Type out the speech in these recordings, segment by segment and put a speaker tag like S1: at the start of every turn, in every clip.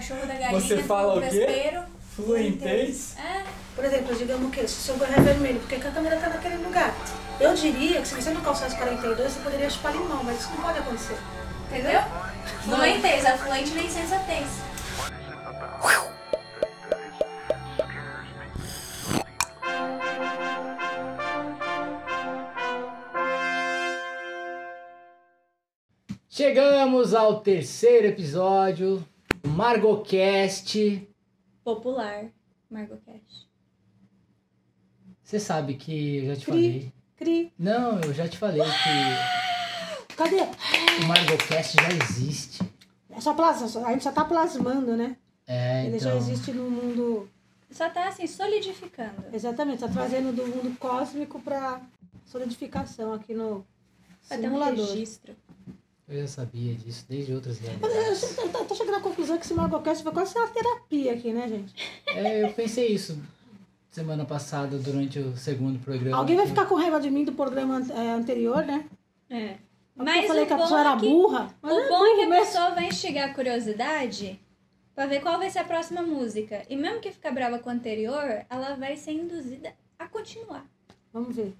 S1: cachorro, da galinha,
S2: Você fala
S1: do
S2: o quê?
S1: vespeiro.
S2: Fluentez?
S1: É,
S3: Por exemplo, digamos que se o seu banho é vermelho, porque que a câmera tá naquele lugar? Eu diria que se você não calçasse 42, você poderia chupar limão, mas isso não pode acontecer.
S1: entendeu? Fluentez, a fluente nem sensatez.
S2: Chegamos ao terceiro episódio Margocast.
S1: Popular, Margot Cash.
S2: Você sabe que eu já te
S3: Cri.
S2: falei.
S3: Cri.
S2: Não, eu já te falei que
S3: Cadê?
S2: o Margocast já existe.
S3: É só plasma, a gente só tá plasmando, né?
S2: É,
S3: Ele já
S2: então.
S3: existe no mundo.
S1: Só tá assim, solidificando.
S3: Exatamente, tá trazendo do mundo cósmico pra solidificação aqui no
S1: Vai ter um
S3: simulador.
S1: registro.
S2: Eu já sabia disso desde outras
S3: Eu,
S2: realidades.
S3: eu, eu tô chegando à conclusão que esse Magocast vai quase ser uma terapia aqui, né, gente?
S2: É, eu pensei isso semana passada durante o segundo programa.
S3: Alguém vai ficar com raiva de mim do programa é, anterior, né?
S1: É.
S3: Porque
S1: Mas
S3: eu falei
S1: o
S3: que a
S1: bom
S3: pessoa
S1: é
S3: era
S1: que-
S3: burra.
S1: O
S3: é
S1: bom é que a
S3: mesmo.
S1: pessoa vai instigar a curiosidade pra ver qual vai ser a próxima música. E mesmo que ficar brava com a anterior, ela vai ser induzida a continuar.
S3: Vamos ver.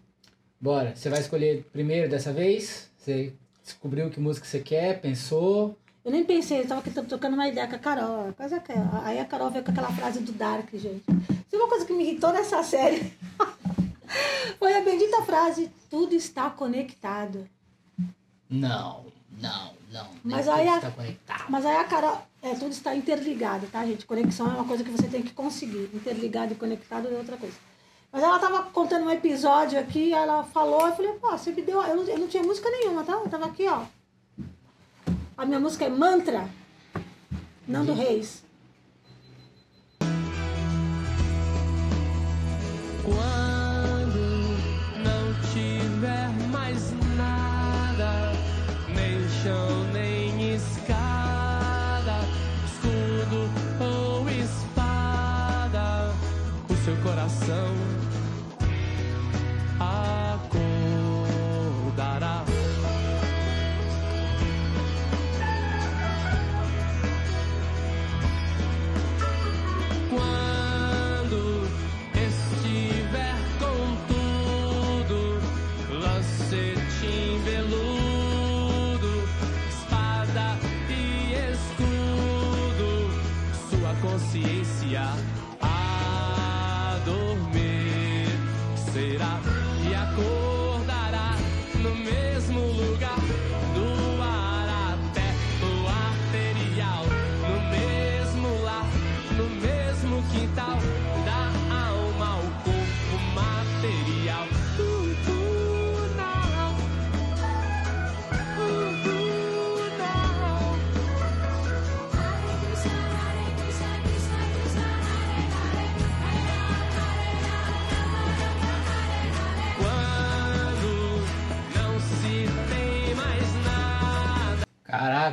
S2: Bora, você vai escolher primeiro dessa vez? Você descobriu que música você quer, pensou.
S3: Eu nem pensei, eu tava aqui trocando uma ideia com a Carol. Coisa que, aí a Carol veio com aquela frase do Dark, gente. Se uma coisa que me irritou nessa série foi a bendita frase: tudo está conectado.
S2: Não, não, não.
S3: Mas aí a-. Mas aí a Carol, é, tudo está interligado, tá, gente? Conexão é uma coisa que você tem que conseguir. Interligado e conectado é outra coisa. Mas ela tava contando um episódio aqui, ela falou, eu falei, pô, você me deu. Eu não, eu não tinha música nenhuma, tá? Eu tava aqui, ó. A minha música é Mantra, Nando Reis.
S4: Quando não tiver mais nada, nem chão, nem escada, escudo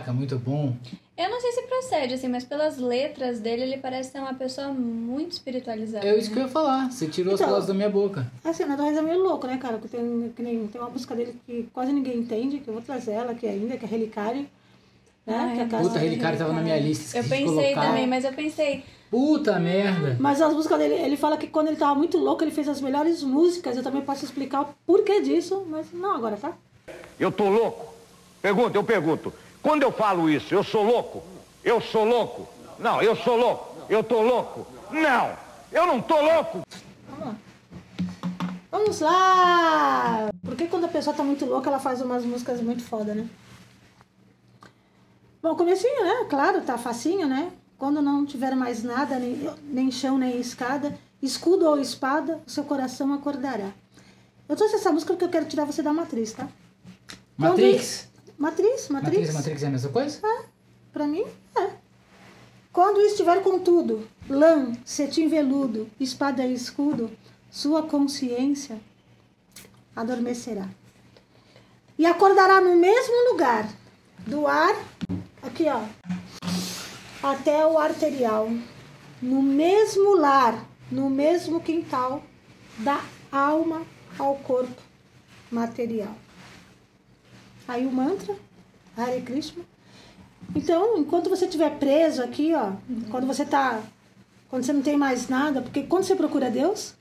S2: Caraca, muito bom.
S1: Eu não sei se procede, assim, mas pelas letras dele, ele parece ser uma pessoa muito espiritualizada.
S2: É isso que eu ia falar. Você tirou as
S3: Então.
S2: palavras da minha boca.
S3: Assim, o Nando Reis é meio louco, né, cara? Que tem, que nem, tem uma música dele que quase ninguém entende, que eu vou trazer ela aqui ainda, que é Relicário. Né?
S1: Ai,
S3: que é aquela-
S2: Puta, Relicário tava na minha lista.
S1: Eu pensei
S2: colocar.
S1: também, mas eu pensei,
S2: Puta merda.
S3: Mas as músicas dele, ele fala que quando ele tava muito louco, ele fez as melhores músicas. Eu também posso explicar o porquê disso, mas não agora, tá?
S5: Eu tô louco? Pergunta, eu pergunto. Quando eu falo isso, eu sou louco? Eu sou louco? Não, eu sou louco. Eu tô louco? Não, eu não tô louco.
S3: Vamos lá! Porque quando a pessoa tá muito louca, ela faz umas músicas muito foda, né? Bom, comecinho, né? Claro, tá facinho, né? Quando não tiver mais nada, nem, nem chão, nem escada, escudo ou espada, o seu coração acordará. Eu trouxe essa música porque eu quero tirar você da matriz, tá?
S2: Matrix.
S3: Matriz,
S2: Matrix,
S3: matriz.
S2: Matrix é a mesma coisa?
S3: Pra mim, é. Quando estiver com tudo, lã, cetim veludo, espada e escudo, sua consciência adormecerá. E acordará no mesmo lugar, do ar, aqui ó, até o arterial, no mesmo lar, no mesmo quintal, da alma ao corpo material. Aí o mantra, Hare Krishna, Então, enquanto você estiver preso aqui, ó, quando você tá. Quando você não tem mais nada, porque quando você procura Deus,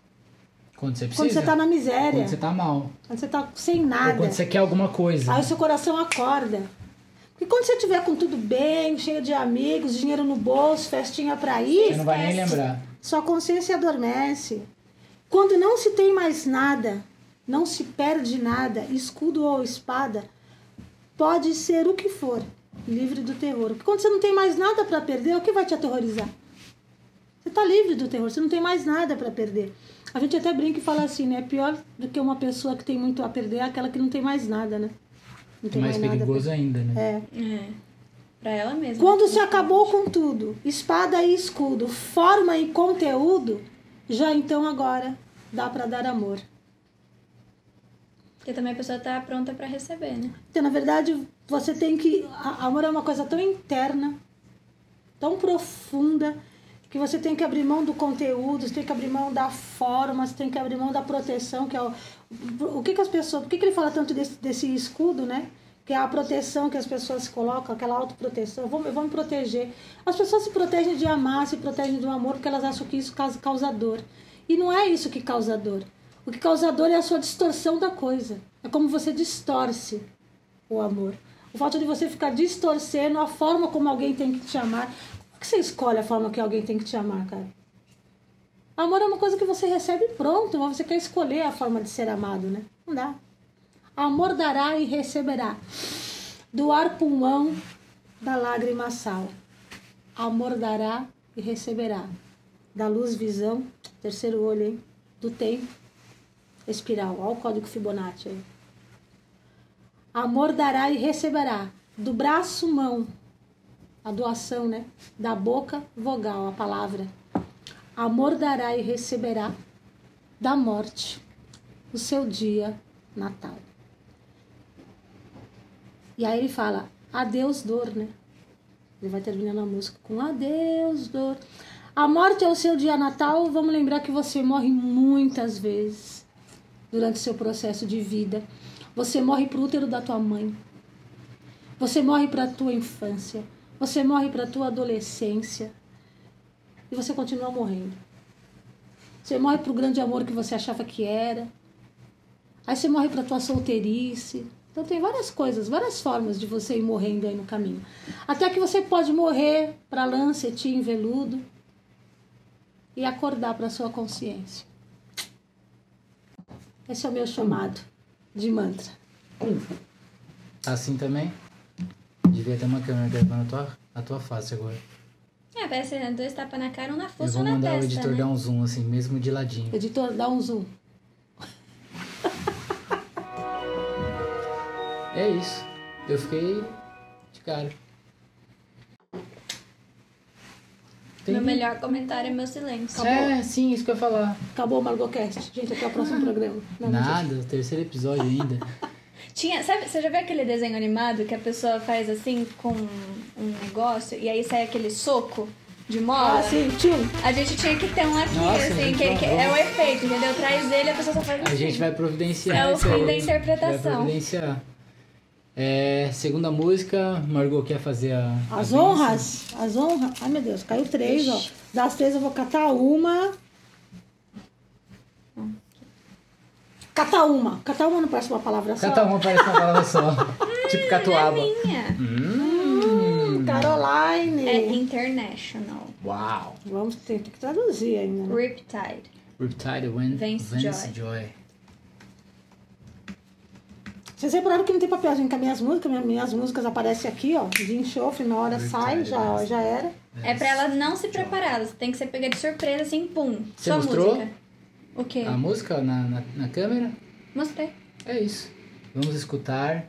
S2: Quando você precisa.
S3: quando você tá na miséria,
S2: Quando você tá mal.
S3: quando você tá sem
S2: Ou
S3: nada,
S2: quando você quer alguma coisa.
S3: aí o seu coração acorda. Porque quando você estiver com tudo bem, cheio de amigos, dinheiro no bolso, festinha pra ir,
S2: Você não vai nem lembrar.
S3: sua consciência adormece. Quando não se tem mais nada, não se perde nada, escudo ou espada, pode ser o que for, livre do terror. Porque quando você não tem mais nada para perder, o que vai te aterrorizar? Você está livre do terror, você não tem mais nada para perder. A gente até brinca e fala assim, né? Pior do que uma pessoa que tem muito a perder é aquela que não tem mais nada, né? Não
S2: É mais
S3: nada pra
S2: perigoso ainda, né?
S3: É.
S1: É. Pra ela mesma.
S3: Quando se acabou com tudo, espada e escudo, forma e conteúdo, já então agora dá para dar amor.
S1: Porque também a pessoa tá pronta pra receber, né?
S3: Então, na verdade, você tem que. a- Amor é uma coisa tão interna, tão profunda, que você tem que abrir mão do conteúdo, você tem que abrir mão da forma, você tem que abrir mão da proteção, que é o. O que, que as pessoas. Por que, que ele fala tanto desse, desse escudo, né? Que é a proteção que as pessoas colocam, aquela autoproteção. Eu vou, eu vou me proteger. As pessoas se protegem de amar, se protegem do amor, porque elas acham que isso causa dor. E não é isso que causa dor. O que causa dor é a sua distorção da coisa. É como você distorce o amor. O fato de você ficar distorcendo a forma como alguém tem que te amar. Como que você escolhe a forma que alguém tem que te amar, cara? Amor é uma coisa que você recebe pronto, mas você quer escolher a forma de ser amado, né? Não dá. Amor dará e receberá. Do ar pulmão, da lágrima sal. Amor dará e receberá. Da luz visão, terceiro olho, hein? Do tempo, espiral. Olha o código Fibonacci aí. Amor dará e receberá. Do braço, mão. A doação, né? Da boca, vogal, a palavra. Amor dará e receberá. Da morte, o seu dia natal. E aí ele fala, adeus dor, né? Ele vai terminando a música com adeus dor. A morte é o seu dia natal. Vamos lembrar que você morre muitas vezes durante seu processo de vida. Você morre pro útero da tua mãe. Você morre para a tua infância. Você morre para a tua adolescência. E você continua morrendo. Você morre pro grande amor que você achava que era. Aí você morre para tua solteirice. Então tem várias coisas, várias formas de você ir morrendo aí no caminho. Até que você pode morrer para lã, cetim, veludo e acordar para sua consciência. Esse é o meu chamado de mantra.
S2: Assim também? Devia ter uma câmera gravando a tua, a tua face agora.
S1: É, parece dois tapas na cara, um na
S2: Eu vou
S1: um na
S2: mandar o
S1: testa,
S2: editor
S1: né?
S2: dar um zoom assim, mesmo de ladinho.
S3: Editor, dá um zoom.
S2: É isso. Eu fiquei de cara. Tem-
S1: Meu melhor comentário é meu silêncio.
S2: É, sim, isso que eu ia falar.
S3: Acabou o Margocast. Gente, até o próximo programa. Não.
S2: Nada, terceiro episódio ainda.
S1: Tinha, sabe, você já viu aquele desenho animado que a pessoa faz assim com um negócio e aí sai aquele soco de mola?
S3: Ah, sim, tio.
S1: A gente tinha que ter um aqui,
S2: Nossa,
S1: assim, que, que é o efeito, entendeu? Traz ele e a pessoa só faz
S2: A
S1: assim.
S2: gente vai providenciar
S1: É o fim da interpretação.
S2: Vai providenciar. É, segunda música, Margot quer fazer a. a
S3: As
S2: bênção.
S3: honras. As honras. Ai, meu Deus, caiu três, ó. Das três eu vou catar uma. Catar uma. Catar uma não parece uma palavra só.
S2: Cada uma parece uma palavra só. tipo catuaba.
S1: Minha.
S2: Hum,
S3: Caroline.
S1: É international.
S2: Uau.
S3: Vamos ter que traduzir ainda. Né?
S1: Riptide.
S2: Riptide Win,
S1: Vence
S2: Vence
S1: Joy.
S2: Joy.
S3: Vocês repararam que não tem papelzinho com as minhas músicas? Minhas, minhas músicas aparecem aqui, ó. De enxofre, na hora sai, já, já era.
S1: É pra ela não se preparar, você tem que ser pega de surpresa, assim, pum.
S2: Você
S1: sua
S2: mostrou?
S1: música. O quê?
S2: A música na, na, na câmera?
S1: Mostrei.
S2: É isso. Vamos escutar.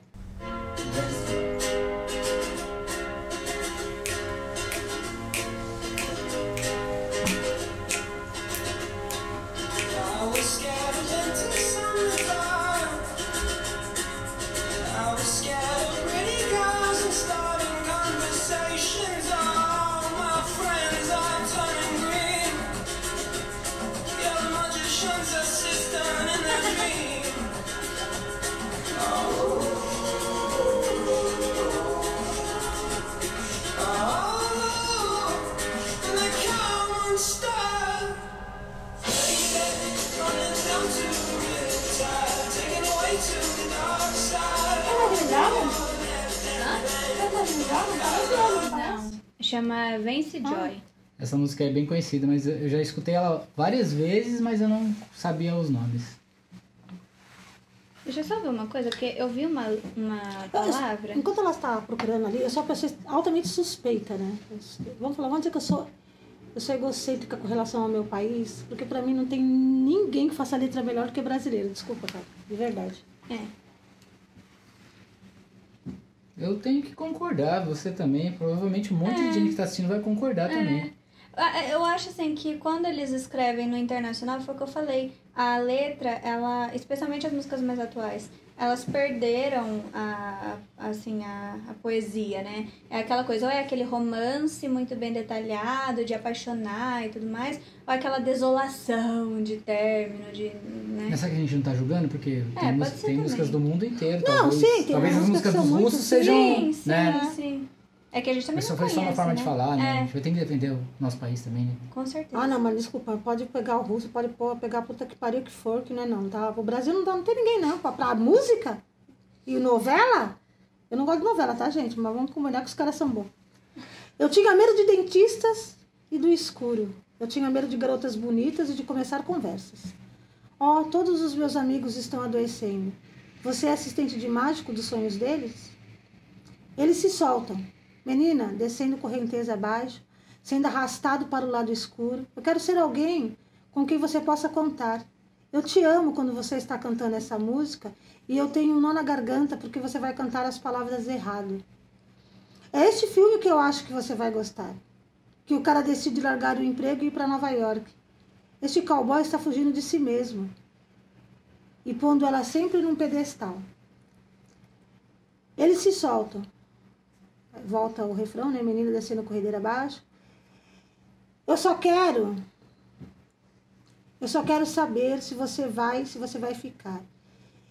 S1: Chama Vence Joy.
S2: Essa música é bem conhecida, mas eu já escutei ela várias vezes, mas eu não sabia os nomes.
S1: Deixa eu só ver uma coisa, porque eu vi uma, uma palavra.
S3: Enquanto ela está procurando ali, eu sou uma pessoa altamente suspeita, né? Eu- Vamos falar, vamos dizer que eu sou, eu sou egocêntrica com relação ao meu país, porque pra mim não tem ninguém que faça letra melhor do que brasileiro. Desculpa, cara, de verdade.
S1: É.
S2: Eu tenho que concordar, você também. Provavelmente um monte de gente que tá assistindo vai concordar também.
S1: Ah, Eu acho assim que quando eles escrevem no internacional, foi o que eu falei, a letra, ela, especialmente as músicas mais atuais, elas perderam a, assim, a, a poesia, né? É aquela coisa, ou é aquele romance muito bem detalhado, de apaixonar e tudo mais, ou é aquela desolação de término, de, né?
S2: Mas será que a gente não tá julgando? Porque tem, música-
S1: ser
S2: tem músicas do mundo inteiro.
S3: Não,
S2: talvez,
S3: sim, tem
S2: talvez as
S3: músicas
S2: dos
S3: são muito-
S2: russos sejam.
S1: Sim, sim,
S2: né?
S1: sim. É que a gente também
S2: Isso
S1: não
S2: foi só uma
S1: conhece,
S2: forma
S1: né?
S2: de falar, né? A
S1: É,
S2: gente vai ter que defender o nosso país também, né?
S1: com certeza.
S3: Ah, não, mas desculpa, pode pegar o russo, pode pegar a puta que pariu que for, que não é não, tá? O Brasil não, dá, não tem ninguém não. Pra, pra música e novela, eu não gosto de novela, tá, gente? Mas vamos combinar que os caras são bons. Eu tinha medo de dentistas e do escuro. Eu tinha medo de garotas bonitas e de começar conversas. Oh, todos os meus amigos estão adoecendo. Você é assistente de mágico dos sonhos deles? Eles se soltam. Menina, descendo correnteza abaixo, sendo arrastado para o lado escuro. Eu quero ser alguém com quem você possa contar. Eu te amo quando você está cantando essa música e eu tenho um nó na garganta porque você vai cantar as palavras errado. É este filme que eu acho que você vai gostar. Que o cara decide largar o emprego e ir para Nova York. Este cowboy está fugindo de si mesmo e pondo ela sempre num pedestal. Eles se soltam. Volta o refrão, né? Menina descendo corredeira abaixo. Eu só quero. Eu só quero saber se você vai, se você vai ficar.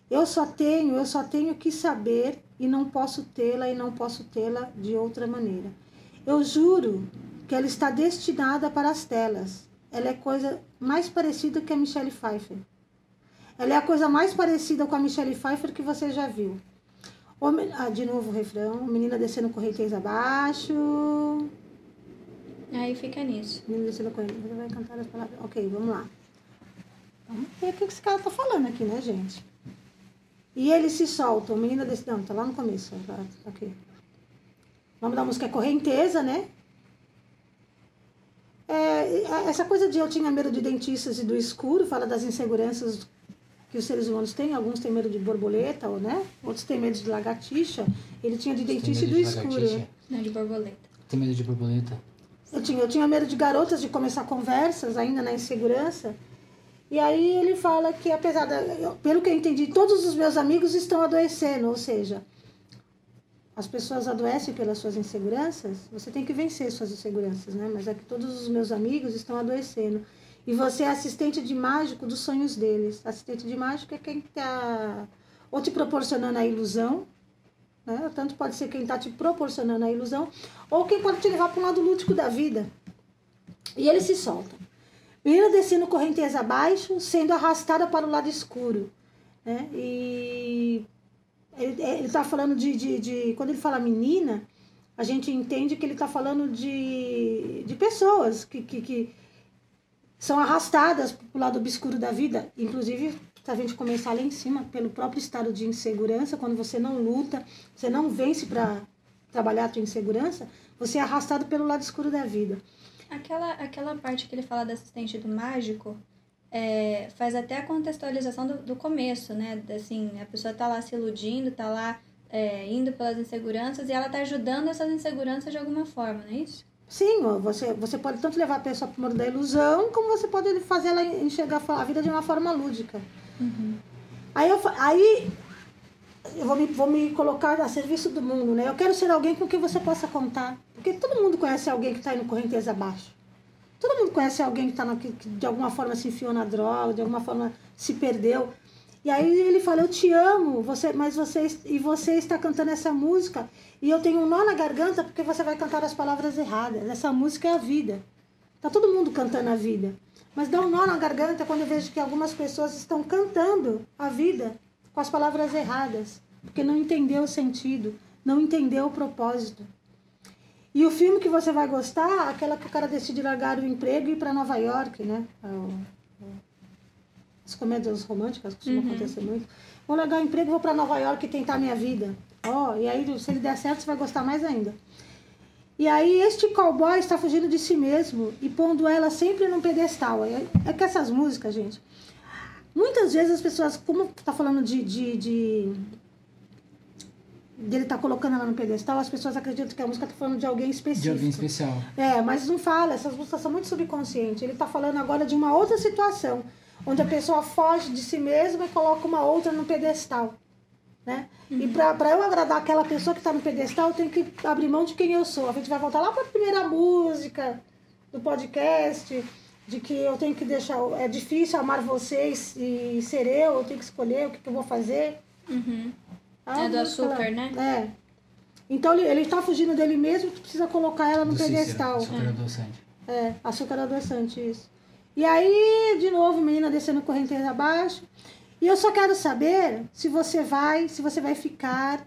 S3: Eu só tenho, eu só tenho que saber e não posso tê-la e não posso tê-la de outra maneira. Eu juro que ela está destinada para as telas. Ela é coisa mais parecida que a Michelle Pfeiffer. Ela é a coisa mais parecida com a Michelle Pfeiffer que você já viu. Ah, de novo o refrão. Menina descendo correnteza abaixo.
S1: Aí fica nisso.
S3: Menina descendo correnteza. Você vai cantar as palavras. Ok, vamos lá. Vamos ver o que esse cara tá falando aqui, né, gente? E eles se soltam. Menina descendo. Não, tá lá no começo. Tá, tá aqui. O nome da música é Correnteza, né? É, essa coisa de eu tinha medo de dentistas e do escuro, fala das inseguranças que os seres humanos têm. Alguns têm medo de borboleta, ou, né? Outros têm medo de lagartixa. Ele tinha de dentista e do
S2: de
S3: escuro.
S1: Não, de borboleta.
S2: Tem medo de borboleta?
S3: Eu tinha, eu tinha medo de garotas de começar conversas ainda na insegurança. E aí ele fala que apesar da, eu- pelo que eu entendi, todos os meus amigos estão adoecendo, ou seja, as pessoas adoecem pelas suas inseguranças, você tem que vencer suas inseguranças, né? Mas é que todos os meus amigos estão adoecendo. E você é assistente de mágico dos sonhos deles. Assistente de mágico é quem está ou te proporcionando a ilusão, né? Tanto pode ser quem está te proporcionando a ilusão, ou quem pode te levar para um lado lúdico da vida. E ele se solta. Menina descendo correnteza abaixo, sendo arrastada para o lado escuro. Né? E ele está falando de, de, de. Quando ele fala menina, a gente entende que ele está falando de, de pessoas que, que, que são arrastadas para o lado obscuro da vida. Inclusive, se a gente começar lá em cima, pelo próprio estado de insegurança, quando você não luta, você não vence para trabalhar a tua insegurança, você é arrastado pelo lado escuro da vida.
S1: Aquela, aquela parte que ele fala da assistente do mágico é, faz até a contextualização do, do começo, né? Assim, a pessoa tá lá se iludindo, tá lá é, indo pelas inseguranças e ela tá ajudando essas inseguranças de alguma forma, não é isso?
S3: Sim, você, você pode tanto levar a pessoa para o mundo da ilusão, como você pode fazer ela enxergar a vida de uma forma lúdica. Aí, eu, aí eu vou me, vou me colocar a serviço do mundo, né? Eu quero ser alguém com quem você possa contar. Porque todo mundo conhece alguém que está indo correnteza abaixo. Todo mundo conhece alguém que, tá na, que, que de alguma forma se enfiou na droga, de alguma forma se perdeu. E aí ele fala, eu te amo, você, mas você, e você está cantando essa música e eu tenho um nó na garganta porque você vai cantar as palavras erradas. Essa música é a vida. Tá todo mundo cantando a vida. Mas dá um nó na garganta quando eu vejo que algumas pessoas estão cantando a vida com as palavras erradas, porque não entendeu o sentido, não entendeu o propósito. E o filme que você vai gostar, aquela que o cara decide largar o emprego e ir para Nova York, né? As comédias românticas costumam acontecer muito. Vou largar o emprego, vou para Nova York e tentar minha vida. Ó, e aí se ele der certo, você vai gostar mais ainda. E aí este cowboy está fugindo de si mesmo e pondo ela sempre num pedestal. É, é que essas músicas, gente, muitas vezes as pessoas, como tá falando de, de, de dele tá colocando ela no pedestal, as pessoas acreditam que a música tá falando de alguém
S2: De
S3: específico.
S2: alguém especial.
S3: É, mas não fala, essas músicas são muito subconscientes. Ele tá falando agora de uma outra situação, onde a pessoa foge de si mesma e coloca uma outra no pedestal. Né? E pra, pra eu agradar aquela pessoa que tá no pedestal, eu tenho que abrir mão de quem eu sou. A gente vai voltar lá pra primeira música do podcast, de que eu tenho que deixar. É difícil amar vocês e ser eu, eu tenho que escolher o que, que eu vou fazer.
S1: Uhum.
S3: A
S1: É do açúcar, né?
S3: É. Então ele, ele tá fugindo dele mesmo, tu precisa colocar ela no
S2: Do Cícero,
S3: pedestal.
S2: Açúcar adoçante.
S3: É, açúcar adoçante, isso. E aí, de novo, menina descendo correnteza abaixo. E eu só quero saber se você vai, se você vai ficar.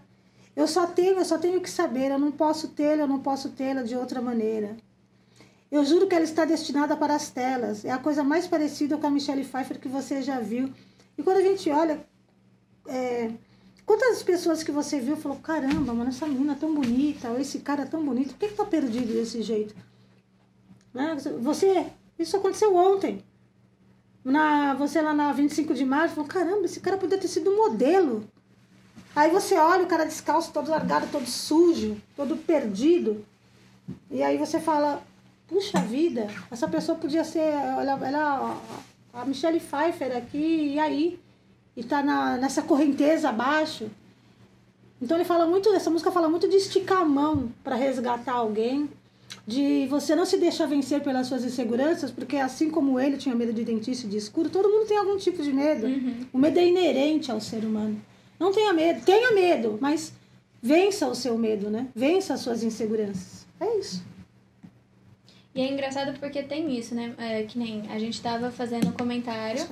S3: Eu só tenho, eu só tenho que saber, eu não posso tê-la, eu não posso tê-la de outra maneira. Eu juro que ela está destinada para as telas. É a coisa mais parecida com a Michelle Pfeiffer que você já viu. E quando a gente olha, é, quantas pessoas que você viu falou, caramba, mano, essa menina é tão bonita, ou esse cara é tão bonito, por que, que tá perdido desse jeito? Né? Você, isso aconteceu ontem. Na, você lá na 25 de março falou, caramba, esse cara poderia ter sido um modelo. Aí você olha o cara descalço, todo largado, todo sujo, todo perdido. E aí você fala, puxa vida, essa pessoa podia ser, olha, ela, a Michelle Pfeiffer aqui, e aí? E tá na, nessa correnteza abaixo. Então ele fala muito, essa música fala muito de esticar a mão para resgatar alguém, de você não se deixar vencer pelas suas inseguranças, porque assim como ele tinha medo de dentista e de escuro, todo mundo tem algum tipo de medo. O medo é inerente ao ser humano. Não tenha medo, tenha medo, mas vença o seu medo, né? Vença as suas inseguranças. É isso.
S1: E é engraçado porque tem isso, né? É, que nem a gente tava fazendo um comentário.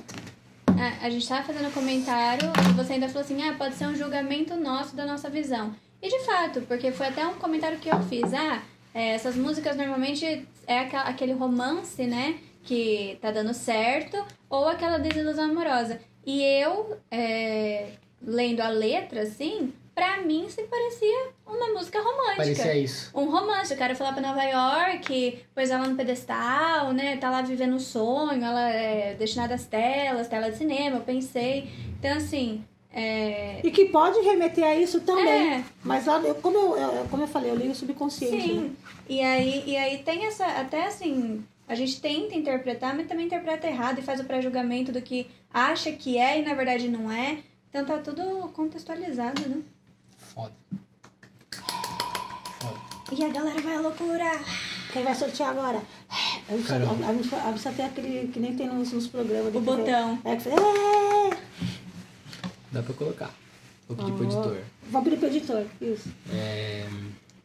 S1: A, a gente tava fazendo comentário e você ainda falou assim: ah, pode ser um julgamento nosso da nossa visão. E de fato, porque foi até um comentário que eu fiz. Ah, é, essas músicas normalmente é aquele romance, né? Que tá dando certo, ou aquela desilusão amorosa. E eu, é, lendo a letra, assim, pra mim se parecia uma música romântica
S2: Parecia isso.
S1: um romance. O cara foi lá pra Nova York, pôs ela no pedestal, né? Tá lá vivendo um sonho, ela é destinada às telas, tela de cinema, eu pensei. Então, assim, é...
S3: E que pode remeter a isso também.
S1: É.
S3: Mas lá, eu- como, eu, eu- como eu falei, eu li o subconsciente. né?
S1: Sim. E aí, e aí tem essa, até assim, a gente tenta interpretar, mas também interpreta errado e faz o pré-julgamento do que acha que é e na verdade não é. Então tá tudo contextualizado, né?
S2: Foda. Foda.
S1: E a galera vai à loucura.
S3: Quem vai sortear agora? A gente, a, a gente- a gente tem aquele que nem tem nos, nos programas. de
S1: O
S3: TV.
S1: botão.
S3: É, que "É!"
S2: Dá pra colocar. Vou pedir pro
S3: Ó.
S2: editor.
S3: Vou pedir pro editor, isso.
S2: É...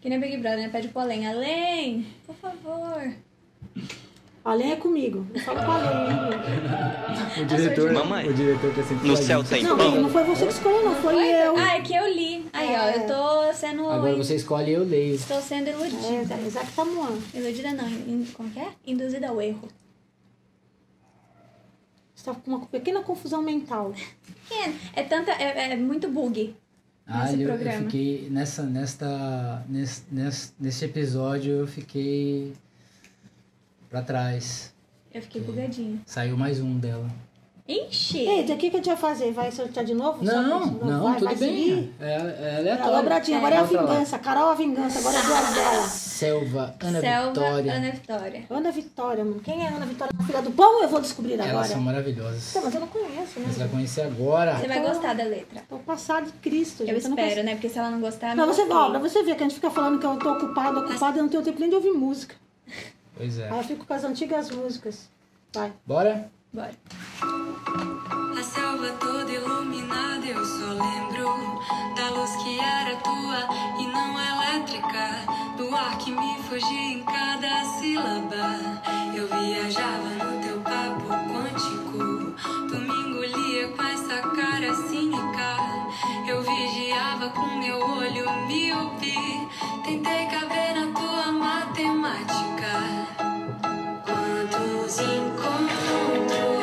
S1: Que nem Big Brother, né? Pede pro além. Além, por favor.
S3: Além é comigo. Eu falo com Além.
S2: O diretor,
S6: Mamãe.
S2: o diretor tá sempre
S6: No
S2: a
S6: céu tem
S3: Não,
S6: pão.
S3: não foi você que escolheu, não. Foi
S1: Foi?
S3: eu.
S1: Ah, é que eu li. Aí, ó,
S3: É.
S1: eu tô sendo.
S2: Agora você escolhe e eu leio.
S1: Estou sendo
S3: É,
S1: iludida.
S3: exatamente.
S1: Iludida não, in- como que é? Induzida ao erro.
S3: Você tá com uma pequena confusão mental.
S1: É, é tanta. É, é muito bug.
S2: Ah,
S1: Nesse
S2: eu, eu
S1: programa.
S2: fiquei nessa, nesta, nesse, nesse, nesse episódio eu fiquei pra trás.
S1: Eu fiquei bugadinha.
S2: Saiu mais um dela.
S1: Ixi!
S3: Eita, o que, que a gente vai fazer? Vai sortear de novo? Só
S2: Não,
S3: pra-
S2: não,
S3: vai,
S2: tudo
S3: vai
S2: bem.
S3: seguir?
S2: É, é
S3: Agora,
S2: aleatório.
S3: Bradinho, agora é a vingança. Carol a vingança, agora é a voz dela.
S2: Selva, Ana
S1: Selva,
S2: Vitória.
S1: Ana Vitória.
S3: Ana Vitória, mano. Quem é Ana Vitória? A filha do pão? Eu vou descobrir
S2: Elas
S3: agora.
S2: são maravilhosas.
S3: Não, mas eu não conheço,
S2: Você vai
S3: né?
S2: conhecer agora.
S1: Você vai gostar da letra.
S3: É o passado de Cristo,
S1: Eu
S3: gente. não
S1: espero,
S3: conheço.
S1: né? Porque se ela não gostar.
S3: Não, você, ó, pra você ver que a gente fica falando que eu tô ocupada, ocupada, eu não tenho tempo nem de ouvir música.
S2: Pois é.
S3: Aí eu fico com as antigas músicas. Vai.
S2: Bora?
S1: Bora.
S7: A selva toda iluminada, eu só lembro da luz que era tua e não elétrica, do ar que me fugia em cada sílaba. Eu viajava no teu papo quântico, tu me engolia com essa cara cínica. ajava com meu olho míope. Tentei caber na tua matemática. Quantos encontros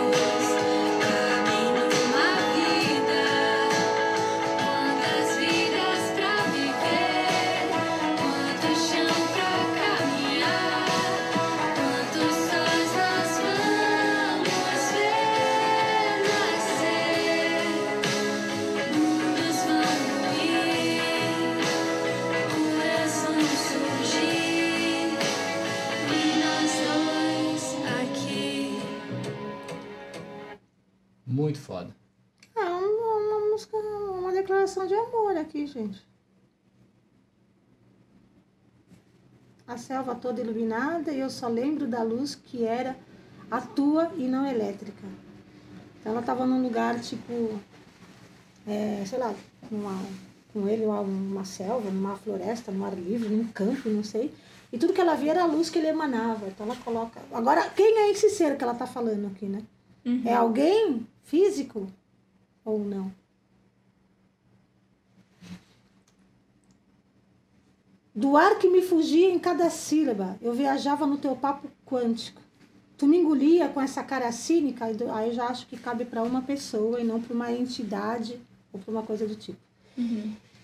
S2: Muito foda.
S3: É uma, uma música, uma declaração de amor aqui, gente. A selva toda iluminada e eu só lembro da luz que era a tua e não elétrica. Então ela estava num lugar tipo, é, sei lá, numa, com ele, uma, uma selva, numa floresta, num ar livre, num campo, não sei. E tudo que ela via era a luz que ele emanava. Então ela coloca. Agora, quem é esse ser que ela está falando aqui, né? É alguém físico ou não? Do ar que me fugia em cada sílaba, eu viajava no teu papo quântico. Tu me engolia com essa cara cínica, aí eu já acho que cabe para uma pessoa e não para uma entidade ou para uma coisa do tipo.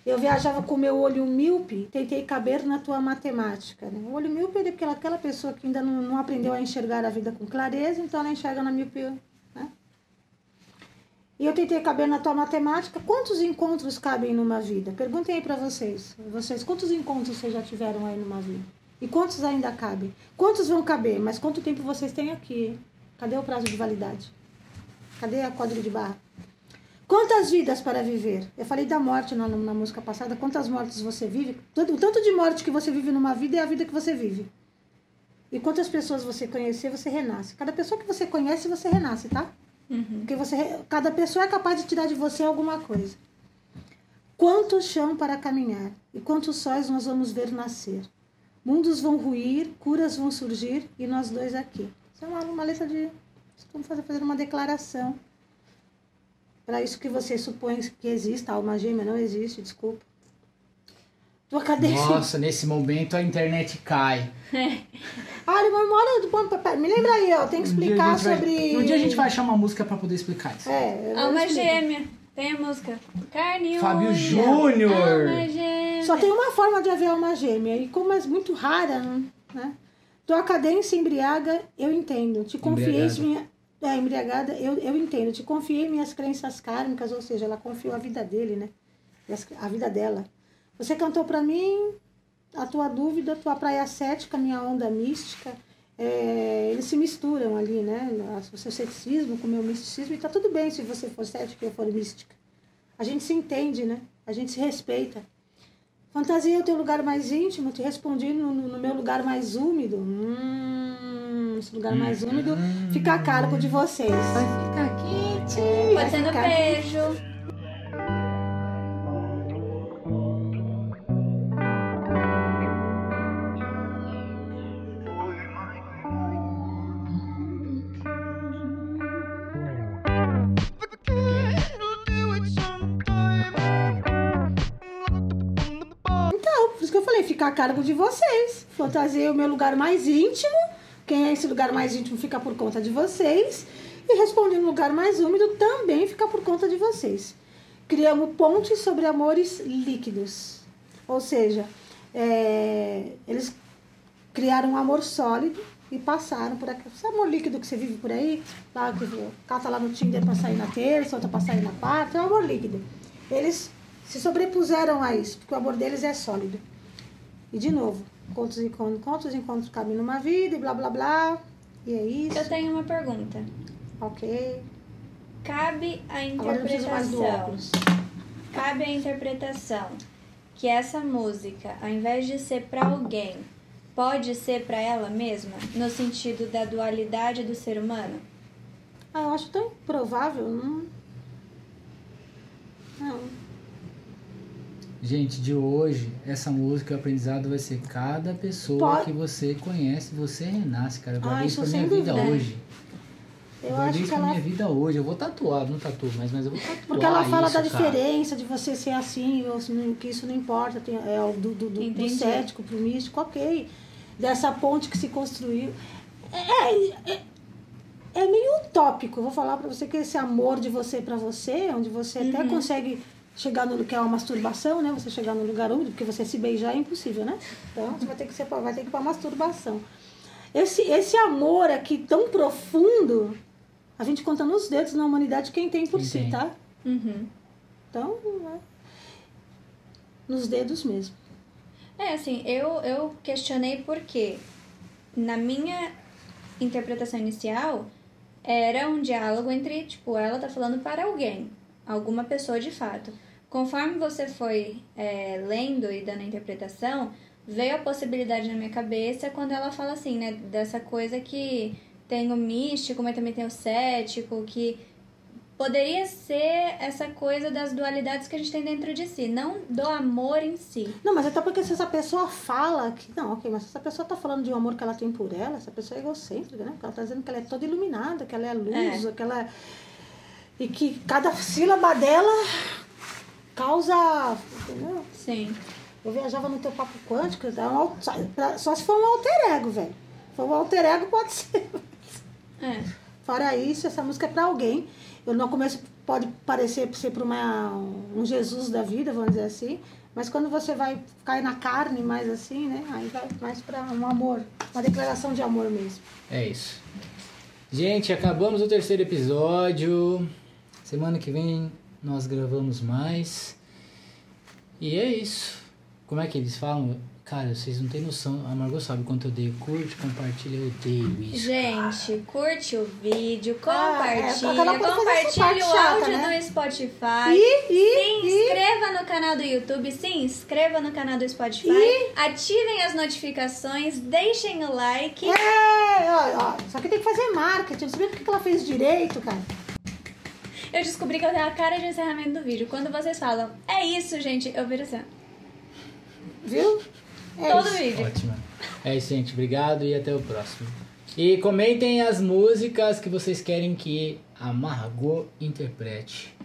S3: Eu viajava com meu olho míope, tentei caber na tua matemática. Né? O olho míope é aquela, aquela pessoa que ainda não, não aprendeu a enxergar a vida com clareza, então ela enxerga na míope. E eu tentei caber na tua matemática. Quantos encontros cabem numa vida? Perguntem aí para vocês. Vocês, quantos encontros vocês já tiveram aí numa vida? E quantos ainda cabem? Quantos vão caber? Mas quanto tempo vocês têm aqui? Cadê o prazo de validade? Cadê a código de barra? Quantas vidas para viver? Eu falei da morte na, na música passada. Quantas mortes você vive? Tanto- O tanto de morte que você vive numa vida é a vida que você vive. E quantas pessoas você conhecer, você renasce. Cada pessoa que você conhece, você renasce, tá? Porque você, cada pessoa é capaz de tirar de você alguma coisa. Quanto chão para caminhar e quantos sóis nós vamos ver nascer. Mundos vão ruir, curas vão surgir e nós dois aqui. Isso é uma, uma letra de. Estamos fazer, fazendo uma declaração. Para isso que você supõe que exista, alma gêmea não existe, desculpa. Tua cadência.
S2: Nossa, nesse momento a internet cai.
S3: Ah, ele mora do ponto pra- Me lembra aí, ó. Tem que
S2: Um
S3: explicar
S2: vai-
S3: sobre.
S2: Um dia a gente vai achar uma música pra poder explicar isso.
S3: É,
S1: Alma gêmea. Tem a música. Carne e
S2: Fábio
S1: unha.
S2: Júnior.
S1: Alma gêmea.
S3: Só tem uma forma de haver alma gêmea, e como é muito rara, né? Tua cadência embriaga, eu entendo. Te confiei minha. É, embriagada, eu, eu entendo. Te confiei minhas crenças kármicas, ou seja, ela confiou a vida dele, né? A vida dela. Você cantou pra mim a tua dúvida, tua praia cética, minha onda mística. É, eles se misturam ali, né? O seu ceticismo com o meu misticismo, e tá tudo bem se você for cética e eu for mística. A gente se entende, né? A gente se respeita. Fantasia é o teu lugar mais íntimo, te respondi no, no- meu lugar mais úmido. Hum, esse lugar mais úmido fica a cargo de vocês.
S2: Fica quente.
S1: Pode ser no
S3: ficar-
S1: beijo.
S3: Cargo de vocês. Fantasia o meu lugar mais íntimo. Quem é esse lugar mais íntimo fica por conta de vocês. E respondendo no lugar mais úmido também fica por conta de vocês. Criamos pontes sobre amores líquidos. Ou seja, é, eles criaram um amor sólido e passaram por aquele esse amor líquido que você vive por aí, lá que cata lá no Tinder pra sair na terça, outra pra sair na quarta, é um amor líquido. Eles se sobrepuseram a isso, porque o amor deles é sólido. E de novo, quantos encontros, quantos encontros cabem numa vida e blá blá blá. E é isso.
S1: Eu tenho uma pergunta.
S3: Ok.
S1: Cabe a interpretação. Cabe a interpretação que essa música, ao invés de ser pra alguém, pode ser pra ela mesma, no sentido da dualidade do ser humano?
S3: Ah, eu acho tão improvável. Não. Não.
S2: Gente, de hoje, essa música, o aprendizado vai ser cada pessoa
S3: Pode-
S2: que você conhece, você renasce, cara. Eu guardei
S3: isso
S2: isso pra minha
S3: sem
S2: vida
S3: dúvida.
S2: hoje.
S3: Eu
S2: guardei isso
S3: que
S2: pra
S3: ela
S2: minha vida hoje. Eu vou tatuar, não tatuo mais, mas eu vou tatuar
S3: Porque ela fala
S2: isso,
S3: da
S2: cara.
S3: diferença de você ser assim, que isso não importa, tem, é o do, do, do, do cético pro místico, ok. Dessa ponte que se construiu. É, é, é meio utópico, vou falar pra você que esse amor de você pra você, onde você até
S1: Uhum.
S3: consegue chegar no que é uma masturbação, né? Você chegar no lugar úmido, porque você se beijar é impossível, né? Então você vai ter que ser vai ter que ir pra masturbação. Esse, esse amor aqui tão profundo, a gente conta nos dedos na humanidade quem tem por
S2: Quem
S3: si,
S2: tem.
S3: tá?
S1: Uhum.
S3: Então, né? nos dedos mesmo.
S1: É, assim, eu, eu questionei porque na minha interpretação inicial era um diálogo entre, tipo, ela tá falando para alguém, alguma pessoa de fato. Conforme você foi é, lendo e dando a interpretação, veio a possibilidade na minha cabeça quando ela fala assim, né, dessa coisa que tem o místico, mas também tem o cético, que poderia ser essa coisa das dualidades que a gente tem dentro de si, não do amor em si.
S3: Não, mas até porque se essa pessoa fala que. Não, ok, mas se essa pessoa tá falando de um amor que ela tem por ela, essa pessoa é egocêntrica, né? Porque ela tá dizendo que ela é toda iluminada, que ela é a luz,
S1: É.
S3: que ela. é- E que cada sílaba dela causa. Entendeu?
S1: Sim.
S3: Eu viajava no teu papo quântico, é um pra- só se for um alter ego, velho. Se for um alter ego, pode ser.
S1: É.
S3: Fora isso, essa música é pra alguém. Eu no começo pode parecer ser para uma um Jesus da vida, vamos dizer assim, mas quando você vai cair na carne mais assim, né? Aí vai mais para um amor, uma declaração de amor mesmo.
S2: É isso. Gente, acabamos o terceiro episódio. Semana que vem nós gravamos mais. E é isso. Como é que eles falam? Cara, vocês não têm noção. A Margot sabe quanto eu odeio. Curte, compartilha, eu odeio isso.
S1: Gente, curte o vídeo,
S3: Ah, é,
S1: compartilha, compartilha o
S3: chata,
S1: áudio
S3: né?
S1: do Spotify.
S3: E,
S1: Se
S3: e, e,
S1: inscreva no canal do YouTube, se inscreva no canal do Spotify,
S3: E?
S1: ativem as notificações, deixem o like.
S3: é, ó, ó, só que tem que fazer marketing. Você viu por que que ela fez direito, cara?
S1: Eu descobri que eu tenho a cara de encerramento do vídeo. Quando vocês falam, é isso, gente, eu viro assim.
S3: Viu? É
S1: Todo
S3: isso.
S1: vídeo.
S2: Ótimo. É isso, gente. Obrigado e até o próximo. E comentem as músicas que vocês querem que a Margot interprete.